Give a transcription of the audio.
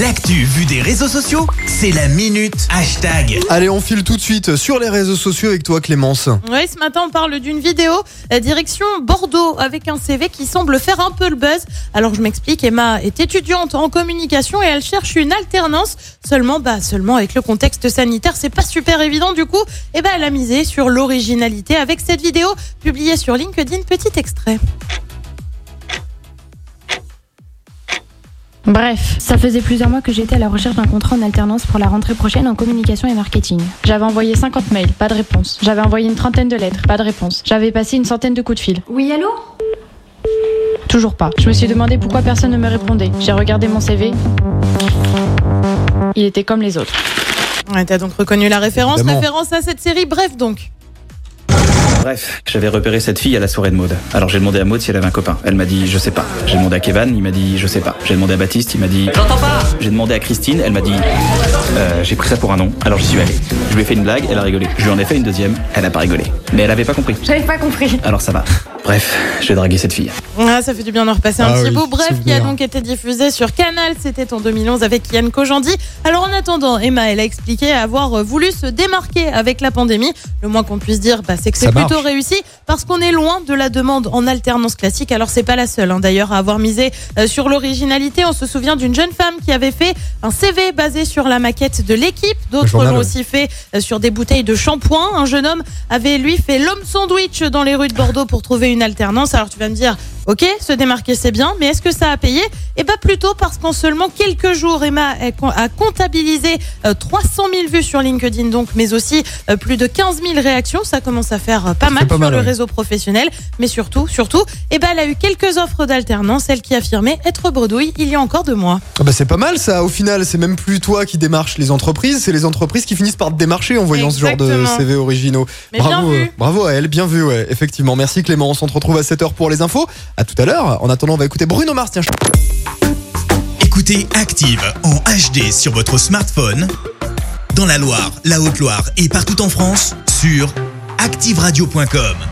L'actu vue des réseaux sociaux, c'est la minute hashtag. Allez, on file tout de suite sur les réseaux sociaux avec toi Clémence. Oui, ce matin, on parle d'une vidéo euh, direction Bordeaux avec un CV qui semble faire un peu le buzz. Alors, je m'explique, Emma est étudiante en communication et elle cherche une alternance. Seulement, bah, seulement avec le contexte sanitaire, c'est pas super évident. Du coup, eh ben, elle a misé sur l'originalité avec cette vidéo publiée sur LinkedIn. Petit extrait. Bref, ça faisait plusieurs mois que j'étais à la recherche d'un contrat en alternance pour la rentrée prochaine en communication et marketing. J'avais envoyé 50 mails, pas de réponse. J'avais envoyé une trentaine de lettres, pas de réponse. J'avais passé une centaine de coups de fil. Oui, allô? Toujours pas. Je me suis demandé pourquoi personne ne me répondait. J'ai regardé mon CV. Il était comme les autres. Ouais, T'as donc reconnu la référence, Évidemment. référence à cette série. Bref, donc. Bref, j'avais repéré cette fille à la soirée de Maude. Alors j'ai demandé à Maude si elle avait un copain. Elle m'a dit je sais pas. J'ai demandé à Kevin, il m'a dit je sais pas. J'ai demandé à Baptiste, il m'a dit j'entends pas. J'ai demandé à Christine, elle m'a dit euh, j'ai pris ça pour un nom. Alors j'y suis allé. Je lui ai fait une blague, elle a rigolé. Je lui en ai fait une deuxième, elle a pas rigolé. Mais elle avait pas compris. J'avais pas compris. Alors ça va. Bref, j'ai dragué cette fille. Ah, ça fait du bien d'en repasser un Ah petit oui, bout. Bref, qui a donc été diffusé sur Canal, c'était en 2011 avec Yann Kojandi. Alors en attendant, Emma, elle a expliqué avoir euh, voulu se démarquer avec la pandémie. Le moins qu'on puisse dire, bah, c'est que c'est plutôt marche. réussi parce qu'on est loin de la demande en alternance classique. Alors c'est pas la seule, hein, d'ailleurs, à avoir misé euh, sur l'originalité. On se souvient d'une jeune femme qui avait fait un CV basé sur la maquette de l'équipe. D'autres l'ont aussi fait euh, sur des bouteilles de shampoing. Un jeune homme avait lui fait l'homme sandwich dans les rues de Bordeaux pour trouver une alternance. Alors tu vas me dire, ok, se démarquer c'est bien, mais est-ce que ça a payé? Eh bien plutôt parce qu'en seulement quelques jours, Emma a comptabilisé euh, 300 000 vues sur LinkedIn, donc, mais aussi euh, plus de 15 000 réactions. Ça commence à faire euh, pas mal pas sur mal, le ouais. réseau professionnel, mais surtout, surtout, eh ben, elle a eu quelques offres d'alternance. Elle qui affirmait être bredouille il y a encore deux mois. Ah bah c'est pas mal ça, au final c'est même plus toi qui démarches les entreprises, c'est les entreprises qui finissent par te démarcher en voyant ce genre de. CV originaux. Mais bravo, euh, bravo à elle, bien vu ouais, effectivement. Merci Clément, on se retrouve à 7h pour les infos. À tout à l'heure. En attendant, on va écouter Bruno Mars, tiens. Écoutez Active en HD sur votre smartphone, dans la Loire, la Haute-Loire et partout en France, sur activeradio.com.